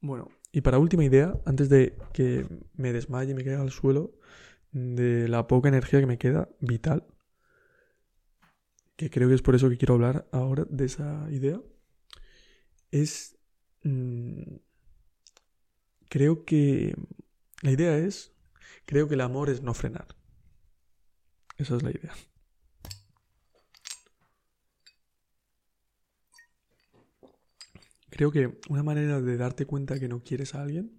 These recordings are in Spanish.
Bueno, y para última idea, antes de que me desmaye y me caiga al suelo, de la poca energía que me queda vital, que creo que es por eso que quiero hablar ahora de esa idea, es... mm, creo que... La idea es... Creo que el amor es no frenar. Esa es la idea. Creo que una manera de darte cuenta que no quieres a alguien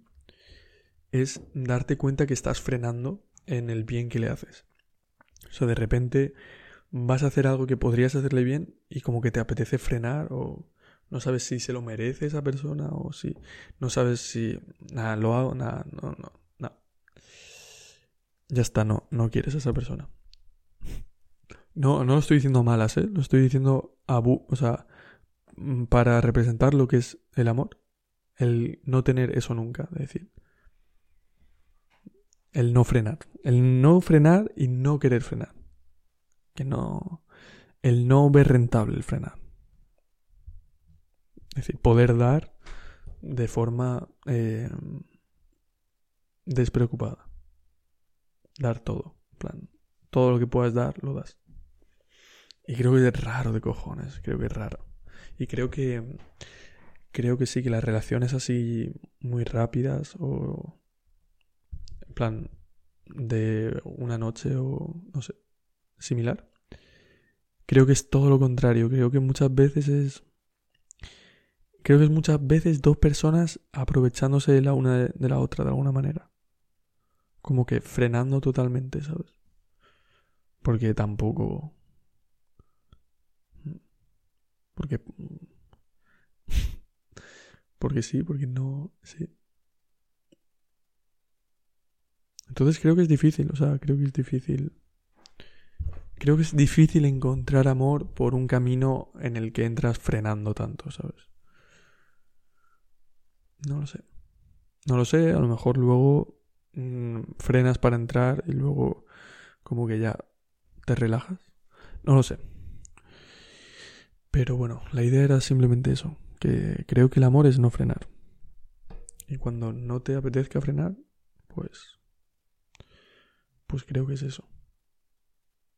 es darte cuenta que estás frenando en el bien que le haces. O sea, de repente vas a hacer algo que podrías hacerle bien y como que te apetece frenar o no sabes si se lo merece esa persona o si no sabes si nada lo hago, nada, no, no, no. Ya está, no, no quieres a esa persona. No, no lo estoy diciendo malas, ¿eh? Lo estoy diciendo a bu o sea, para representar lo que es el amor. El no tener eso nunca, es decir. El no frenar. El no frenar y no querer frenar. Que no. El no ver rentable el frenar. Es decir, poder dar de forma eh, despreocupada. Dar todo. Plan, todo lo que puedas dar, lo das. Y creo que es raro de cojones. Creo que es raro. Y creo que. Creo que sí, que las relaciones así muy rápidas o. En plan, de una noche o. No sé. Similar. Creo que es todo lo contrario. Creo que muchas veces es. Creo que es muchas veces dos personas aprovechándose de la una de, la otra de alguna manera. Como que frenando totalmente, ¿sabes? Porque tampoco. Porque. Porque sí, porque no. Sí. Entonces creo que es difícil, o sea, creo que es difícil. Creo que es difícil encontrar amor por un camino en el que entras frenando tanto, ¿sabes? No lo sé. No lo sé, a lo mejor luego mm, frenas para entrar y luego como que ya te relajas. No lo sé. Pero bueno, la idea era simplemente eso, que creo que el amor es no frenar. Y cuando no te apetezca frenar, pues pues creo que es eso.